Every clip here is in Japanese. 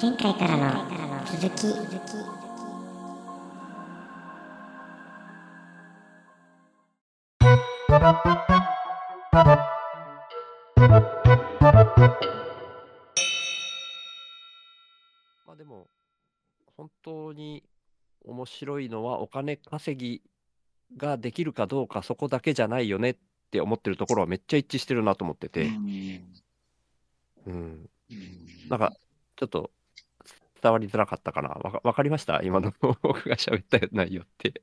前回からの続き。まあでも、本当に面白いのはお金稼ぎができるかどうかそこだけじゃないよねって思ってるところはめっちゃ一致してるなと思ってて、うん。なんか、ちょっと伝わりづらかったかな。わかわかりました？今の 僕が喋った内容って。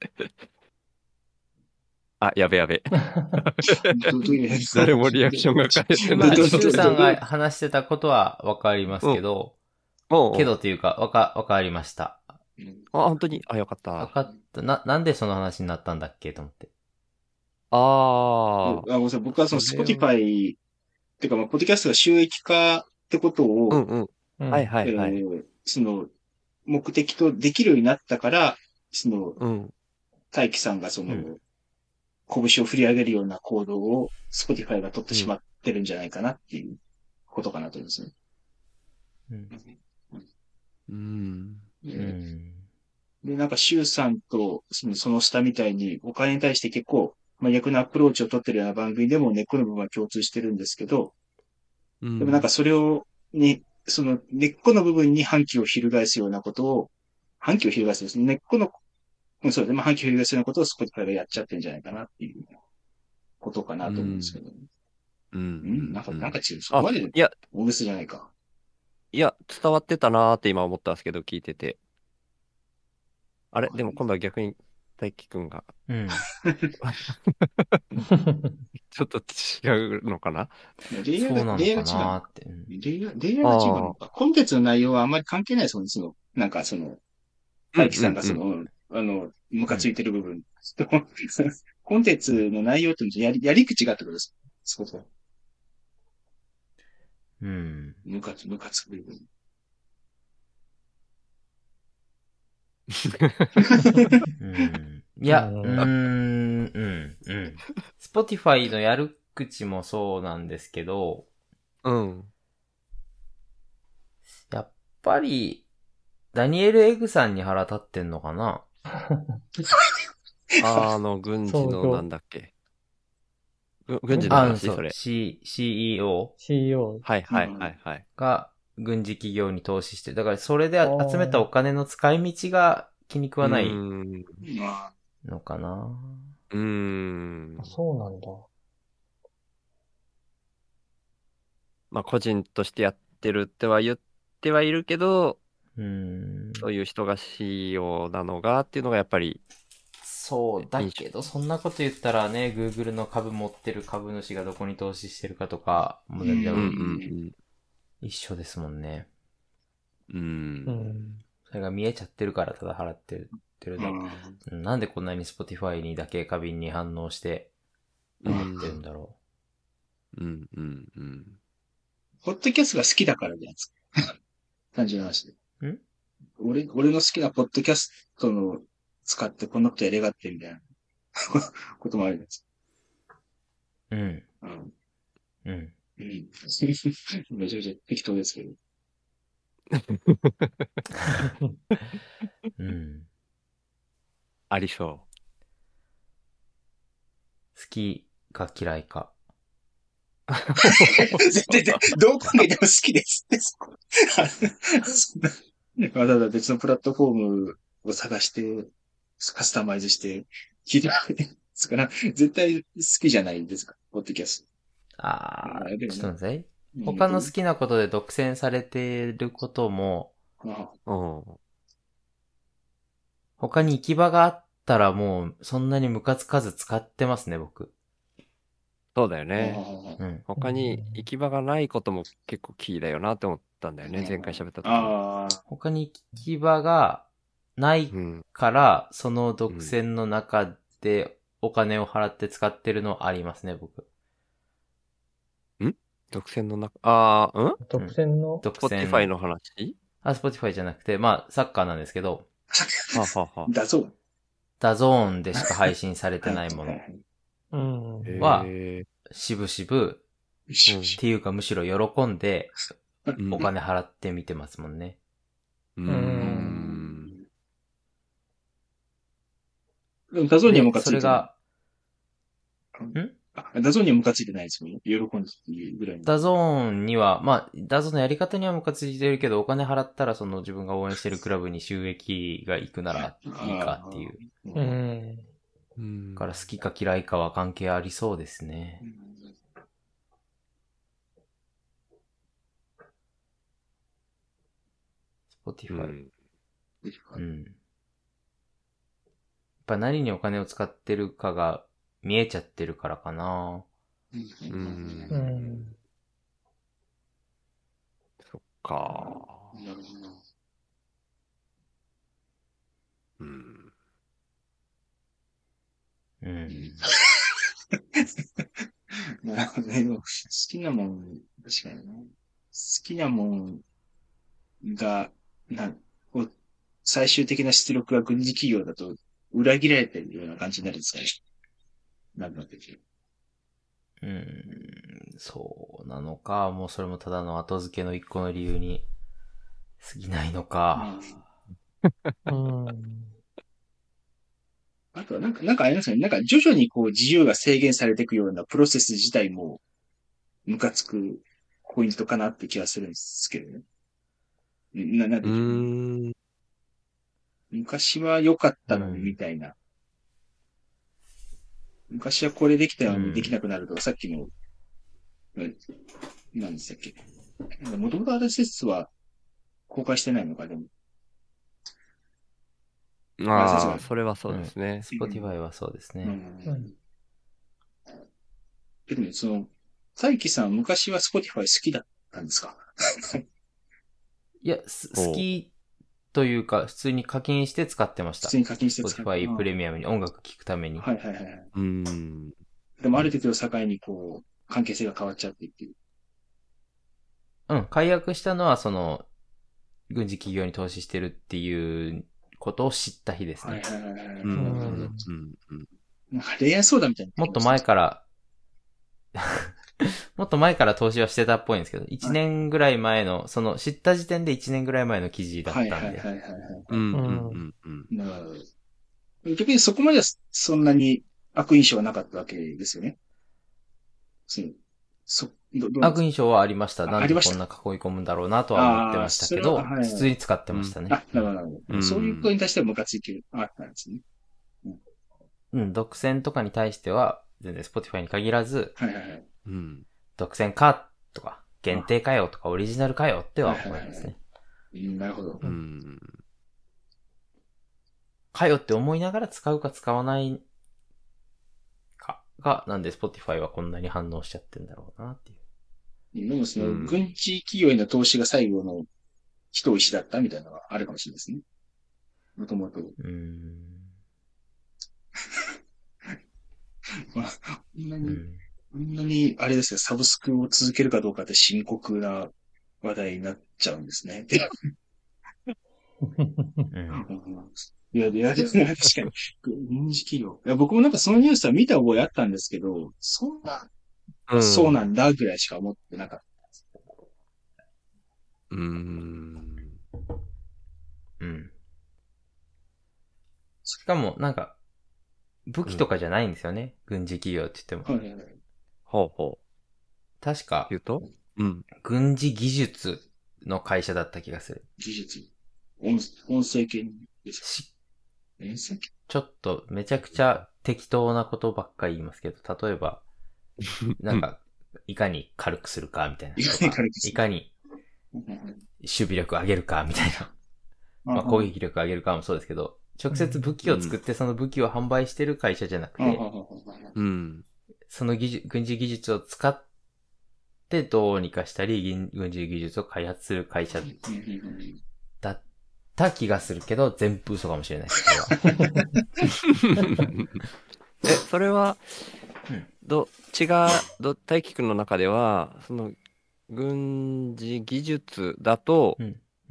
あ、やべやべ。誰もリアクションが返ってまあ、ない。シュウさんが話してたことはわかりますけど、もうけどっていうか、わか、わかりました。あ、本当に？あ、よかった。わかった。な、なんでその話になったんだっけ？と思って。ああ、ごめんなさい。僕はその Spotify、っていうかまあ、ポッドキャストが収益化ってことを、あ。うんうん。うんはいはいはい。えーその、目的とできるようになったから、その、うん。大輝さんがその、うん拳を振り上げるような行動を Spotify が取ってしまってるんじゃないかなっていうことかなと思いますね。うん。うん。でうん。で、なんか、シュウさんと、その、その下みたいに、お金に対して結構、真逆なアプローチを取ってるような番組でも根っこの部分は共通してるんですけど、ででもなんかそれを、に、その根っこの部分に反旗を翻すようなことを、反旗を翻すですね。根っこの、うんそうですね。まあ、反旗を翻すようなことを Spotify がやっちゃってんじゃないかなっていうことかなと思うんですけど、ううん、ん。なんか、なんか違う。そあ、こまでいや、大げさじゃないか。いや、伝わってたなーって今思ったんですけど、聞いてて。あれ？でも今度は逆に大輝くんが、うん。ちょっと違うのかな？レイヤーが、そうなのかなって。うんレイヤー、レイヤーが違うのか。コンテンツの内容はあんまり関係ないですもんね。その、なんかその、大輝さんがその、うんあの、ムカついてる部分。コンテンツの内容ってやり、やり口がってことです。そうそう。うん。ムカつ、ムカつく部分。うん。いや、ううんーん、うん、うん。Spotify のやる口もそうなんですけど、うん。やっぱり、ダニエル・エグさんに腹立ってんのかな？あの、軍事のなんだっけ？ぐ軍事のあ、話？そう、それ。C、CEO CEO。はいはいはいはい。が軍事企業に投資してる。だからそれで集めたお金の使い道が気に食わなういん。まあ、のかな？うーんあ。そうなんだ。まあ、個人としてやってるっては言ってはいるけど、うん。そういう人が CEO なのがっていうのがやっぱり、そう、だけど、そんなこと言ったらね、Google の株持ってる株主がどこに投資してるかとか、もう全然うんうん一緒ですもんね。うん。う。うんん。それが見えちゃってるからただ払ってるってるだけ。うんなんでこんなに Spotify にだけ過敏に反応して、うん思ってるんだろうんうんうん。ポッドキャストが好きだからじゃないですか。単純な話で。ん？俺、俺の好きなポッドキャストの使ってこんなことやりがってみたいな こともあるじゃないですう。うん。か。うん。うん。うん。めちゃめちゃ適当ですけど。うん。ありそ好きか嫌いか。絶対、どう考えても好きですって、そこ。そんなわざわざ別のプラットフォームを探して、カスタマイズして、聞いてるわけですか？ら、絶対好きじゃないですか、ポッドキャスあー、あでもちょっと待って。ト。他の好きなことで独占されてることも、あう。うん。他に行き場があったらもう、そんなにムカつかず使ってますね、僕。そうだよあね。うん。他に行き場がないことも結構キーだよなって思ったんだよね。前回喋った時。他に行き場がないうん。から、その独占の中でお金を払って使ってるのありますね、僕。独占の中、あー、ん？独占の、独 ?Spotify 占。の話？あ、Spotify じゃなくて、まあ、サッカーなんですけど、はあ、はあはだそう。ダゾーンでしか配信されてないもの、うん。あ、はへしぶしぶ、しうんっていうかむしろ喜んで、お金払って見てますもんね。うーうん。ん。でも DAZN にはムカつい。それが、あ DAZN にはムカついてないですもんね。喜んでっていうぐらいに。 DAZN には、まあ、 DAZN のやり方にはムカついてるけど、お金払ったらその自分が応援してるクラブに収益が行くならいいかっていう。う。うんから好きか嫌いかは関係ありそうですね。う Spotify。んうん。やっぱ何にお金を使ってるかが見えちゃってるからかな。ううんん。そっか。なるほど。うん。うん。なるほど好きなもん、確かにね。好きなもんが、な、こう最終的な出力が軍事企業だと裏切られてるような感じになるんですかね。なんだって。うん。そうなのか、もうそれもただの後付けの一個の理由に過ぎないのか。うん。あとはなんか、なんかあれですよね。なんか徐々にこう自由が制限されていくようなプロセス自体もムカつくポイントかなって気がするんですけどね。な、なんうでしょうーん。昔は良かったのにみたいな。昔はこれできたのにできなくなるとか、さっきの、うん何でしたっけ。もともと RSS は公開してないのか、でも。ああ、それはそうですね。Spotify はそうですね。うんうんでもね、その、大輝さん昔は Spotify 好きだったんですか？いや、好きというか、普通に課金して使ってました普通。に課金して使って Spotify プレミアムに音楽聴くために。はいはいはいはい。うん。でもある程度境にこう、関係性が変わっちゃってっていう。うん、解約したのは、その、軍事企業に投資してるっていうことを知った日ですね。はいはいはいはい。うん。うん。うんうん。なんか恋愛相談みたいな。もっと前から、もっと前から投資はしてたっぽいんですけど、1年ぐらい前の、その知った時点で1年ぐらい前の記事だったんで。はいはいはいはいはい。うん。うん。うん。なるほど。逆にそこまではそんなに悪印象はなかったわけですよね。そう悪印象はありました。なんであありました？こんな囲い込むんだろうなとは思ってましたけど、普通に使ってましたね。かあ、なるほどなるほど。うんそういうことに対してはムカついてる。あったんですね。うん、独占とかに対しては、全然 Spotify に限らず、はいはいはい。うん。独占かとか、限定かよとか、オリジナルかよっては思いますね。うんなるほど。うん。かよって思いながら使うか使わないかが、なんで Spotify はこんなに反応しちゃってんだろうなっていう。でもその、うん軍事企業への投資が最後の一石だったみたいなのがあるかもしれないですね。もともと。うーん。まあ、こんなに、うん。こんなに、あれですよ、サブスクを続けるかどうかって深刻な話題になっちゃうんですね。うんいや、いや、確かに、軍事企業。いや、僕もなんかそのニュースは見た覚えあったんですけど、そんな、そうなんだぐらいしか思ってなかっうん。うん。しかも、なんか、武器とかじゃないんですよね。軍事企業って言ってた。も。はいはいはい。ほうほ確かう。、言うと？うん。軍事技術の会社だった気がする。技術。音、音声系ですか？し音声系？ちょっとめちゃくちゃ適当なことばっかり言いますけど、例えば、なんか、いかに軽くするかみたいなといか。かに軽くするいかに守備力上げるかみたいな。まあ、攻撃力上げるかもそうですけど、直接武器を作ってその武器を販売してる会社じゃなくて、うん。その技術軍事技術を使ってどうにかしたり、軍軍事技術を開発する会社だった気がするけど、全部嘘かもしれないです。これは え、それはうん、どっちが、ど、大輝くんの中では、その、軍事技術だと、う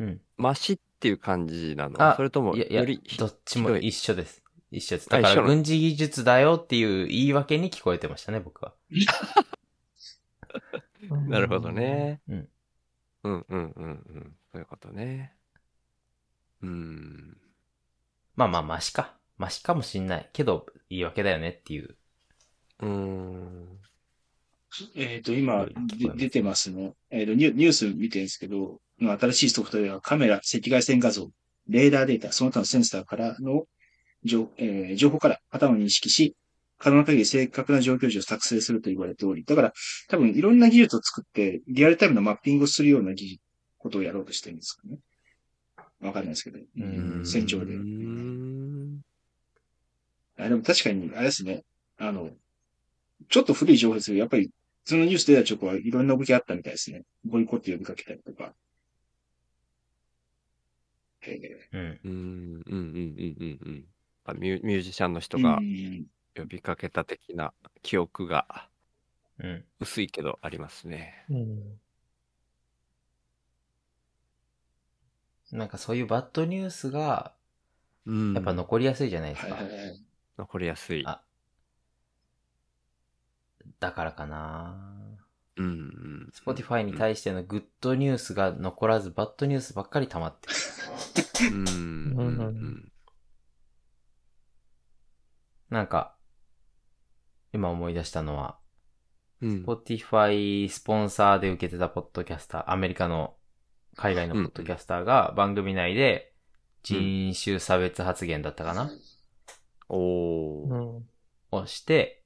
ん。マシっていう感じなの？あそれとも、いやいやより、、どっちも一緒です。一緒です。だから軍事技術だよっていう言い訳に聞こえてましたね、僕は。なるほど。ね。うん。うんうんうんうん。そういうことね。うん。まあまあ、マシか。マシかもしんない。けど、言い訳だよねっていう。うん。えっ、と、今出てますね。えっ、とニュ、ニュース見てるんですけど、新しいソフトウェアはカメラ、赤外線画像、レーダーデータ、その他のセンサーからの情,、えー情報からパターンを認識し、可能な限り正確な状況値を作成すると言われており、だから多分いろんな技術を作って、リアルタイムのマッピングをするような技術、ことをやろうとしてるんですかね。わかんないですけど。うん戦場で。うん。あでも確かに、あれですね。あの、ちょっと古い情報ですけど、やっぱり、そのニュース出た直後はいろんな動きあったみたいですね。ボイコット呼びかけたりとか。えうん。うん。うん。うん。うん。ミュミュージシャンの人ーがうん呼びかけた的な記憶がうん。薄いけどありますね。うん。なんかそういうバッドニュースが、うんやっぱ残りやすいじゃないですか。残りやすい。あだからかなうん。うん。Spotify に対してのグッドニュースが残らず、バッドニュースばっかり溜まってる。うん。なんか、今思い出したのは、うん。Spotify スポンサーで受けてたポッドキャスター、アメリカの海外のポッドキャスターが番組内で人種差別発言だったかな、おー。うん。をして、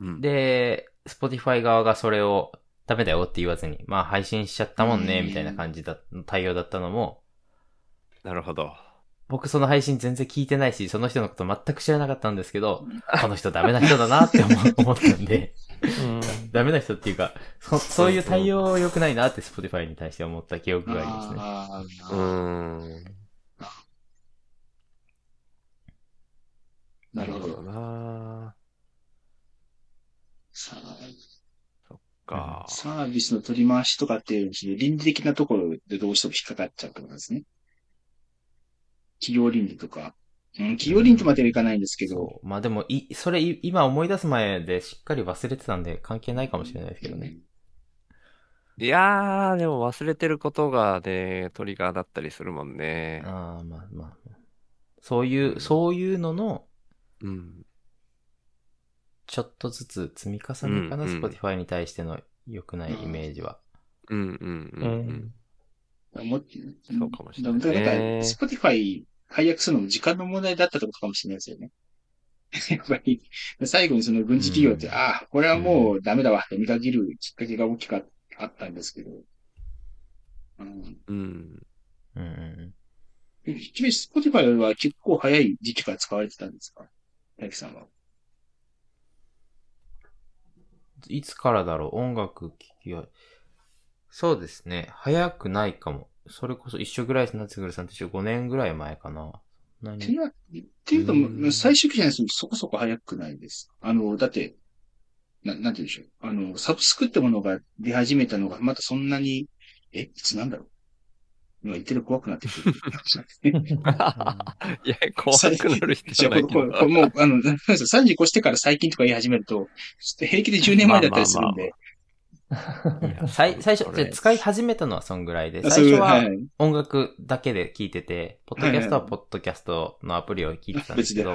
うん、で、Spotify 側がそれをダメだよって言わずに、まあ配信しちゃったもんね、うんみたいな感じだ、対応だったのも、なるほど。僕その配信全然聞いてないし、その人のこと全く知らなかったんですけど、この人ダメな人だなって思思ったんで、うん。ダメな人っていうか、そそういう対応良くないなって Spotify に対して思った記憶がありますね。なるほど。なさか。サービスの取り回しとかっていう倫理的なところでどうしても引っかかっちゃうってことですね。企業倫理とか。うん、企業倫理まではいかないんですけど。まあでも、い、それい今思い出す前でしっかり忘れてたんで関係ないかもしれないですけどね。いやー、でも忘れてることがね、トリガーだったりするもんね。ああ、まあまあ。そういう、そういうのの、うん。ちょっとずつ積み重ねかな、うんうん Spotify に対しての良くないイメージは。うんうんううんん。もそうかもしれないねだからなんか、 Spotify 解約するのも時間の問題だったってことかもしれないですよね。やっぱり、最後にその軍事企業って、うんああ、これはもうダメだわって見限るきっかけが大きかあったんですけど。うん。うん。うんうん君、 Spotify は結構早い時期から使われてたんですか？大樹さんは。うん。いつからだろう？音楽聴きは。そうですね。早くないかも。それこそ一緒ぐらいです。夏ぐさんと一緒5年ぐらい前かな。そんなに。っていうのはっていうとうん、最終期じゃないですそこそこ早くないです。あの、だって、な、なんて言うんでしょう。あの、サブスクってものが出始めたのが、まだそんなに、え、いつなんだろう。今言ってる怖くなってくる。いや、怖くなる人じゃないけど。これこれもう、あの、なんですか30越してから最近とか言い始めると、ちょっと平気で10年前だったりするんで。最、最初、使い始めたのはそんぐらいで、最初ははい音楽だけで聴いてて、ポッドキャストははいポッドキャストのアプリを聴いてたんです別で。けど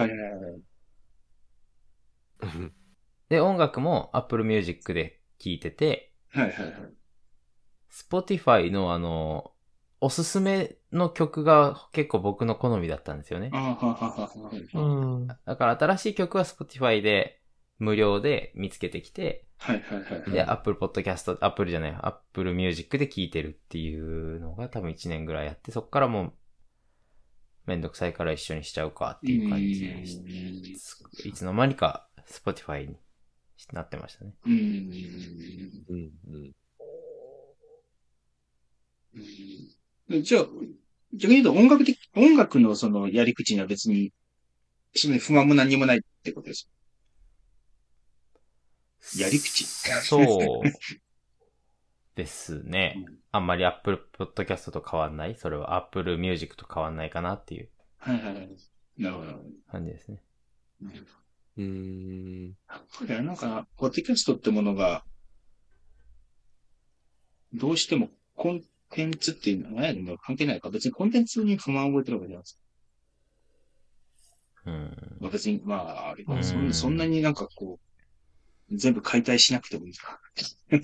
で、音楽も Apple Music で聴いてて、はいはいはい。Spotify のあの、おすすめの曲が結構僕の好みだったんですよねあ。ははははうん。だから新しい曲は Spotify で無料で見つけてきて、はいはいはいはい。で、Apple Podcast、Apple じゃない、Apple Music で聴いてるっていうのが多分1年ぐらいあって、そっからもう、めんどくさいから一緒にしちゃうかっていう感じでしいつの間にか Spotify になってましたね。うん。うんうんうんじゃあ、逆に言うと音楽的、音楽のそのやり口には別に、その不満も何もないってことです。やり口そうですね うん。あんまり Apple Podcast と変わんない？それは Apple Music と変わんないかなっていうはいはいはい。なるほど。感じですね。うん。やっぱりなんか、ポッドキャストってものが、どうしてもコンテンツっていうのは何や関係ないか。別にコンテンツに不満を覚えてるわけじゃないですか。うん。まあ別に、まあ、そんそんなになんかこう、全部解体しなくてもいいか？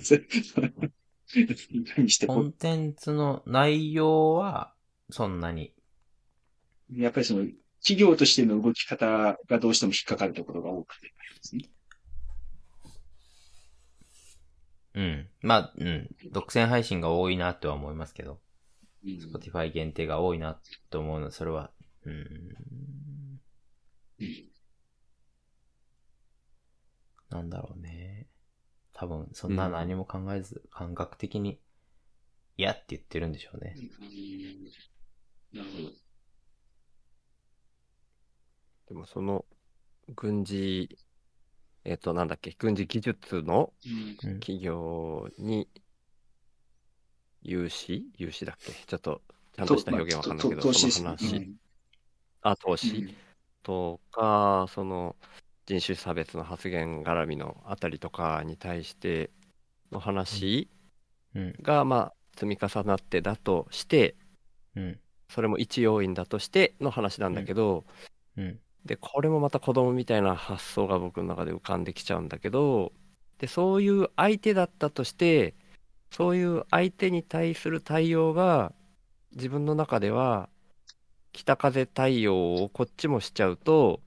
してこコンテンツの内容は、そんなに。う、やっぱりその、企業としての動き方がどうしても引っかかるところが多くてね。うん。まあ、うん。独占配信が多いなとは思いますけど。うん Spotify 限定が多いなと思うのは、それは、うん。うんなんだろうね。多分、そんな何も考えず、感覚的に、嫌って言ってるんでしょうね。なるほど。でもその軍事、えっ、と、なんだっけ、軍事技術の。企業に融資？融資だっけ？ちょっとちゃんとした表現わかんないけど、その話、うん。あ、投資、うん。とか、その人種差別の発言絡みのあたりとかに対しての話うん。が、まあ、積み重なってだとして、うん。それも一要因だとしての話なんだけど、うん。で、これもまた子供みたいな発想が僕の中で浮かんできちゃうんだけど、で、そういう相手だったとして、そういう相手に対する対応が、自分の中では、北風対応をこっちもしちゃうと、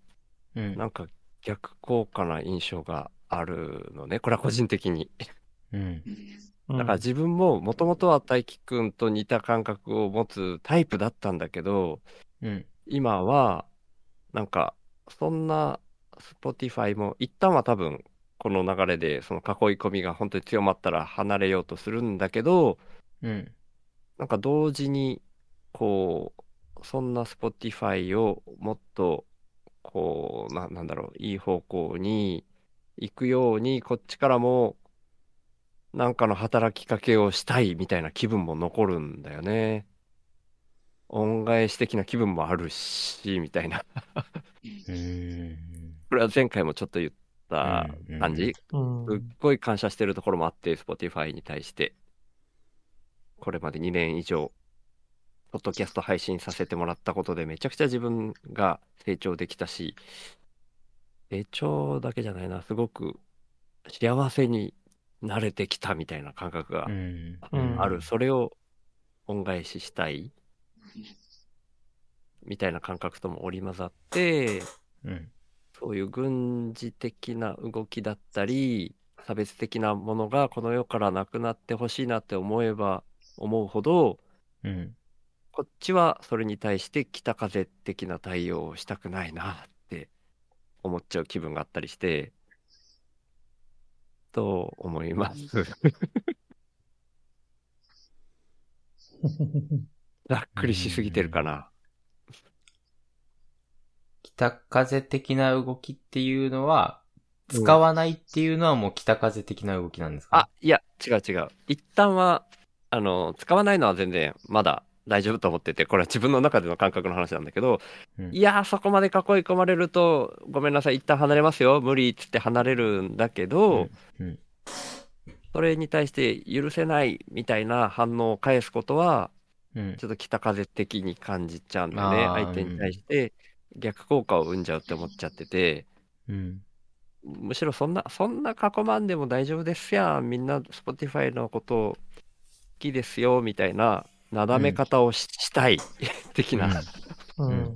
うん。なんか逆効果な印象があるのね。これは個人的に。うん。だから自分ももともとは大輝くんと似た感覚を持つタイプだったんだけど、うん。今は、なんか、そんな Spotify も一旦は多分、この流れで、その囲い込みが本当に強まったら離れようとするんだけど、うん。なんか同時に、こう、そんな Spotify をもっと、こう、な、なんだろう、いい方向に行くように、こっちからも、なんかの働きかけをしたいみたいな気分も残るんだよね。恩返し的な気分もあるし、みたいな。うん。これは前回もちょっと言った感じ。うんすっごい感謝してるところもあって、Spotify に対して。これまで2年以上、ポッドキャスト配信させてもらったことで、めちゃくちゃ自分が成長できたし、成長だけじゃないな、すごく幸せに慣れてきたみたいな感覚がうん。うんある。それを恩返ししたい、みたいな感覚とも織り交ざって、うん。そういう軍事的な動きだったり、差別的なものがこの世からなくなってほしいなって思えば思うほど、うん。こっちはそれに対して北風的な対応をしたくないなって思っちゃう気分があったりして、と思います。ざっくりしすぎてるかな。北風的な動きっていうのは、使わないっていうのはもう北風的な動きなんですか？あ、いや、違う違う。一旦は、あの、使わないのは全然まだ大丈夫と思ってて、これは自分の中での感覚の話なんだけど、うんいやー、そこまで囲い込まれると、ごめんなさい、一旦離れますよ、無理っつって離れるんだけど、うん。それに対して許せないみたいな反応を返すことは、うん。ちょっと北風的に感じちゃうんだよね。相手に対して逆効果を生んじゃうって思っちゃってて、うん。むしろそんな、そんな囲まんでも大丈夫ですやん。みんな Spotify のこと好きですよ、みたいな、なだめ方をし,、したい、的な、うん。うん。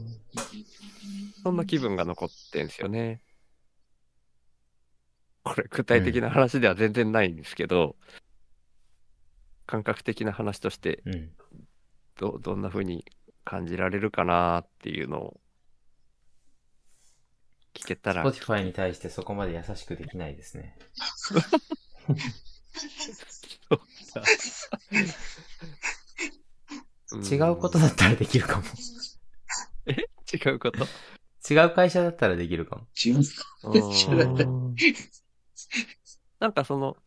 そんな気分が残ってんすよね。これ、具体的な話では全然ないんですけど、感覚的な話としてうん。ど、どんな風に感じられるかなっていうのを聞けたら、Spotify に対してそこまで優しくできないですね。うん違うことだったらできるかも。違うこと？違う会社だったらできるかも。違う。なんかその、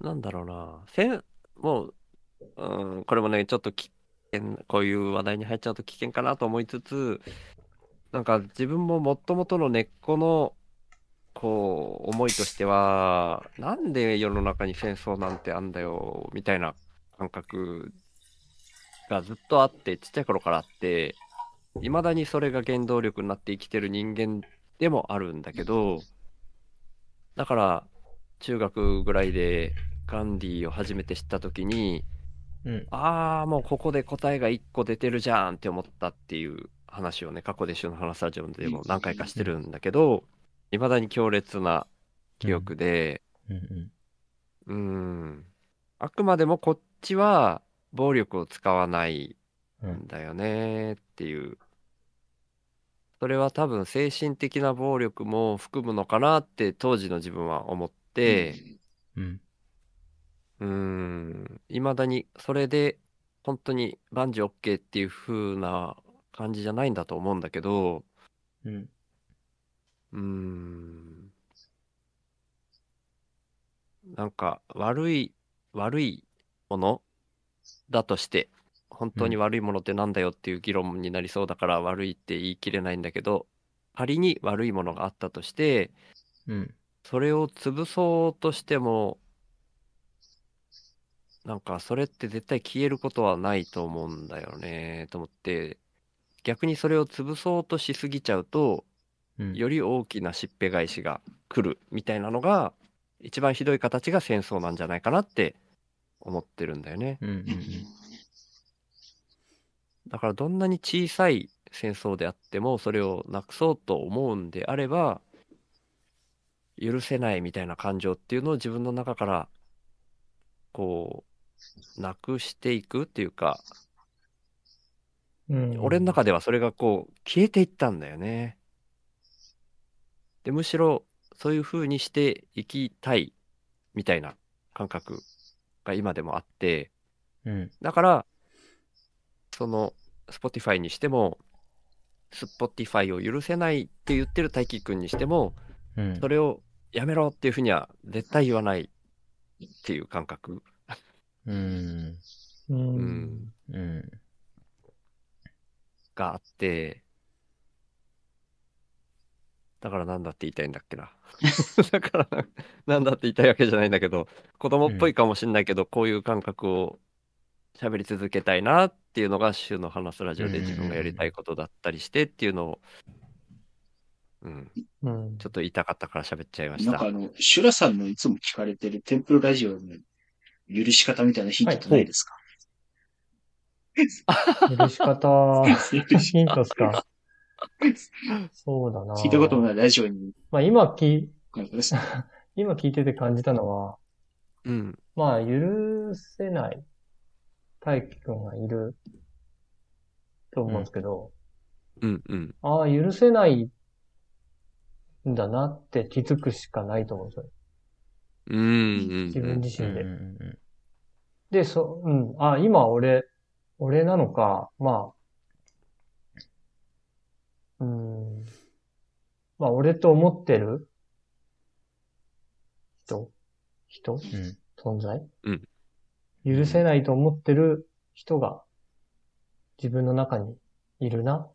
なんだろうな、せん、もう、うん、これもね、ちょっと危険、こういう話題に入っちゃうと危険かなと思いつつ、なんか自分ももともとの根っこの、こう、思いとしては、なんで世の中に戦争なんてあんだよ、みたいな感覚がずっとあって、ちっちゃい頃からあって、いまだにそれが原動力になって生きてる人間でもあるんだけど、だから、中学ぐらいでガンディを初めて知った時に、うん。ああ、もうここで答えが1個出てるじゃんって思ったっていう話をね、過去で週の話スタジオでも何回かしてるんだけど、いまだに強烈な記憶で、うんうん。うーん、あくまでもこっちは暴力を使わないうんんだよねっていう。それは多分精神的な暴力も含むのかなって当時の自分は思って、うん。うーん、いまだにそれで本当に万事 OK っていう風な感じじゃないんだと思うんだけど、うん。うーん、なんか悪い、悪いものだとして、本当に悪いものってなんだよっていう議論になりそうだから悪いって言い切れないんだけど、仮に悪いものがあったとして、うん。それを潰そうとしても、なんかそれって絶対消えることはないと思うんだよね、と思って、逆にそれを潰そうとしすぎちゃうと、うん。より大きなしっぺ返しが来るみたいなのが、一番ひどい形が戦争なんじゃないかなって思ってるんだよね。うん。うん。だからどんなに小さい戦争であっても、それをなくそうと思うんであれば、許せないみたいな感情っていうのを自分の中から、こう、なくしていくっていうか、うん。俺の中ではそれがこう、消えていったんだよね。で、むしろ、そういう風にしていきたい、みたいな感覚が今でもあって、うん。だから、その、Spotify にしても、Spotify を許せないって言ってる大輝くんにしても、うん。それをやめろっていうふうには絶対言わないっていう感覚。うん。う。うんん。うん。があって、だからなんだって言いたいんだっけな。だからな、なんだって言いたいわけじゃないんだけど、子供っぽいかもしんないけど、こういう感覚を喋り続けたいなっていうのが、週の話すラジオで自分がやりたいことだったりしてっていうのを、うん、うん。ちょっと言いたかったから喋っちゃいました。なんかあ。の、シュラさんのいつも聞かれてるテンプルラジオの許し方みたいなヒントってないですか、許し方、許 しヒントっすか？そうだな。聞いたこともないラジオに。まあ今聞 今聞いてて感じたのは、うん、まあ許せない大輝くんがいると思うんですけど、うん、うん。ああ、許せないんだなって気づくしかないと思うんですよ。うん、うん。自分自身で。うん。で、そ、うん。あ、今俺、俺なのか、まあ、まあ、俺と思ってる人人？うん。存在？うん許せないと思ってる人が自分の中にいるな。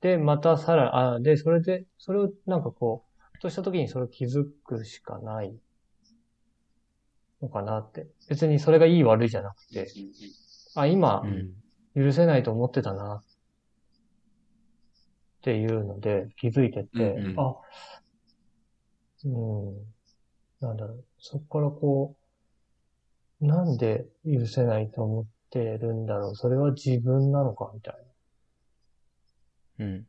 で、またさら、あ、で、それで、それをなんかこう、ふとした時にそれを気づくしかないのかなって。別にそれがいい悪いじゃなくて、あ、今う、ん。許せないと思ってたなっていうので気づいてって、うんうんあ、うん、なんだろう、そこからこう、なんで許せないと思ってるんだろう、それは自分なのかみたいな。うん。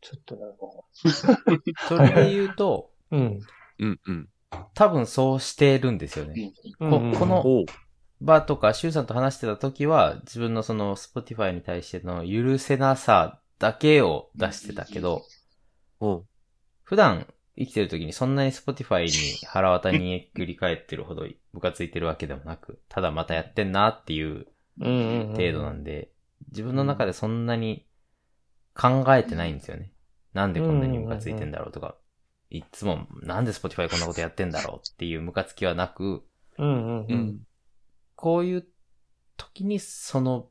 ちょっとなんか、それで言うと、うん。うん、うん。多分そうしてるんですよね。こうんうんこのおう。バーとか、シュウさんと話してた時は、自分のその、 Spotify に対しての許せなさだけを出してたけど、おう。普段生きてる時にそんなに Spotify にはらわた煮えくり返ってるほどムカついてるわけでもなく、ただまたやってんなっていううんうんうん程度なんで、自分の中でそんなに考えてないんですよね。なんでこんなにムカついてんだろうとか、いつもなんで Spotify こんなことやってんだろうっていうムカつきはなく、うんうんううん。ん。こういう時にその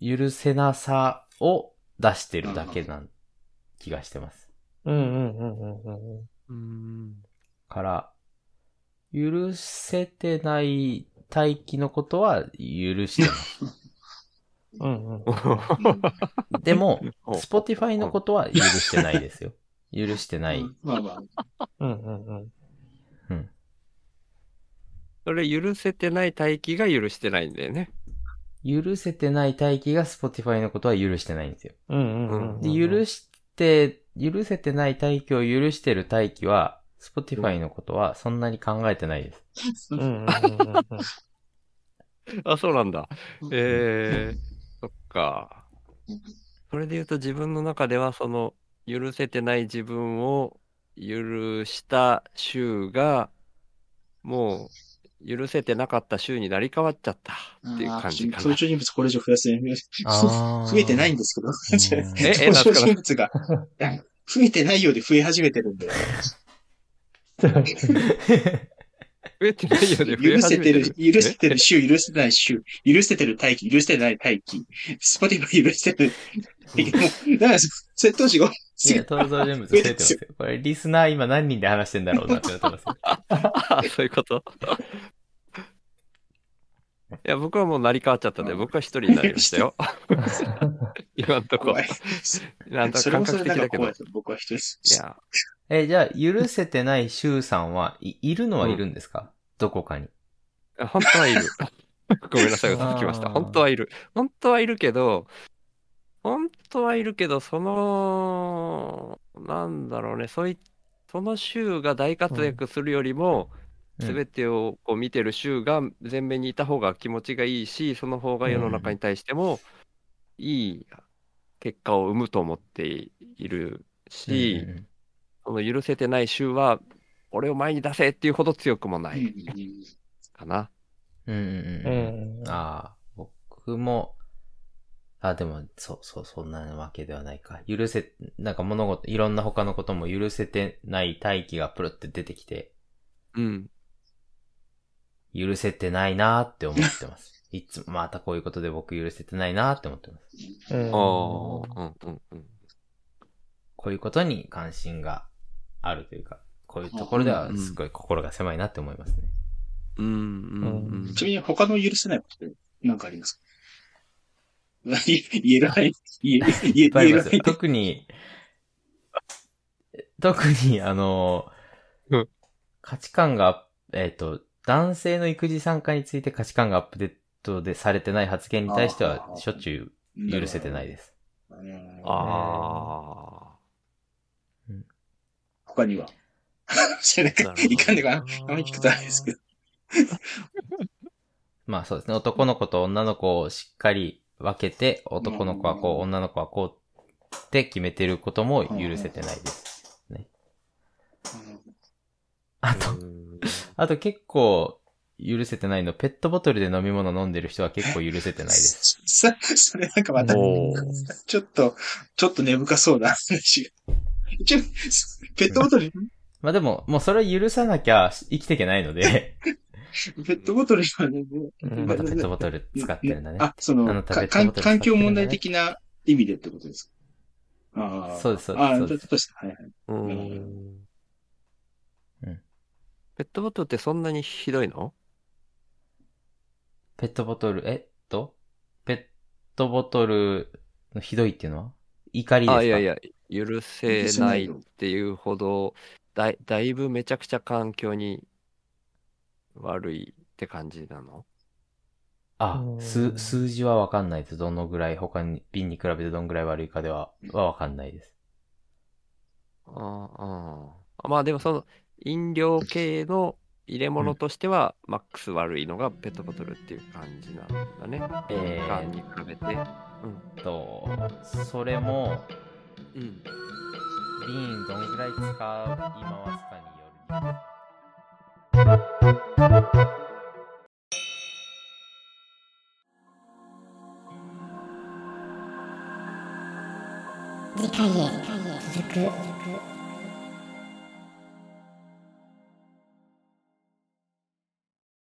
許せなさを出してるだけな気がしてます。うんうんうんうんうんうん。から、許せてない待機のことは許してます。うんうん。でも、お Spotify のことは許してないですよ。許してない。うんまあまあ。うんうんうん。うん。それ許せてない待機が許してないんだよね。許せてない待機が Spotify のことは許してないんですよ。うんうんうん。で、許して、許せてない待機を許してる待機は、Spotify のことはそんなに考えてないです。うんうんうんうんうん。あ、そうなんだ。えー、そっか。それで言うと自分の中では、その、許せてない自分を許した週が、もう、許せてなかった週になり変わっちゃったっていう感じかな。登場人物これ以上増やせ 増えてないんですけど。登場人物が、増えてないようで増え始めてるんで。増えてないよね、許せてる。許せてる週、許せてない週、許せてる待機、許せてない待機、スポティファイ許せてる だから、窃盗士が、いや、登場人物増えてますよ。これ、リスナー今何人で話してんだろうなってなってます そういうこと？いや、僕はもう成り変わっちゃったんで、僕は一人になりましたよ。今んとこ。なんと感覚的だけど。僕は一人です。や、え、じゃあ、許せてないシュウさんはい、いるのはいるんですか、どこかに。本当はいる。ごめんなさい、嘘つきました。本当はいる。本当はいるけど、本当はいるけど、その、なんだろうね、そうい、その州が大活躍するよりも、うんすべてをこう見てる州が前面にいた方が気持ちがいいし、その方が世の中に対してもいい結果を生むと思っているし、その許せてない州は、俺を前に出せっていうほど強くもないかな。うんうんううん。ん。ああ、僕も、あ、でも、そうそう、そんなわけではないか。許せ、なんか物事、いろんな他のことも許せてない大気がプルって出てきて、うん。許せてないなーって思ってます。いつも、またこういうことで僕許せてないなーって思ってます。うんああ、うんうんうん。こういうことに関心があるというか、こういうところではすごい心が狭いなって思いますね。うんうんうん。ちなみに他の許せないことって何かありますか？言 言える範囲、言え、る範囲で。特に、特に、あの、うん価値観がえっ、と、男性の育児参加について価値観がアップデートでされてない発言に対しては、しょっちゅう許せてないです。うんあ他には？知らないいかんでかな。あんまり聞くとあれですけど。まあそうですね。男の子と女の子をしっかり分けて、男の子はこう、うん女の子はこうって決めてることも許せてないです。ああ。と、うんあと結構許せてないの、ペットボトルで飲み物飲んでる人は結構許せてないです。そそれなんかまた、ちょっと、ちょっと根深そうな話が。ちょ、ペットボトル、まあでも、もうそれを許さなきゃ生きていけないので、ペットボトルはね、うんまたペットボトル使ってるんだね。あ、その、あなたかペットボトル使ってるんだね環境問題的な意味でってことですか？ああ。そうですそうですああ、そうですはいはい。うんうんペットボトルってそんなにひどいの？ペットボトル、えっと、ペットボトルのひどいっていうのは？怒りですか？あ、いやいや、許せないっていうほど、だいだいぶめちゃくちゃ環境に悪いって感じなの？あう、ん数、数字はわかんないです。どのぐらい、他に、瓶に比べてどのぐらい悪いかでは、はわかんないです。あああまあでもその飲料系の入れ物としては、マックス悪いのがペットボトルっていう感じなんだね。えー缶に比べて。と、それも、うん。うん。瓶どんぐらい使い回すかによる。次回へ続く。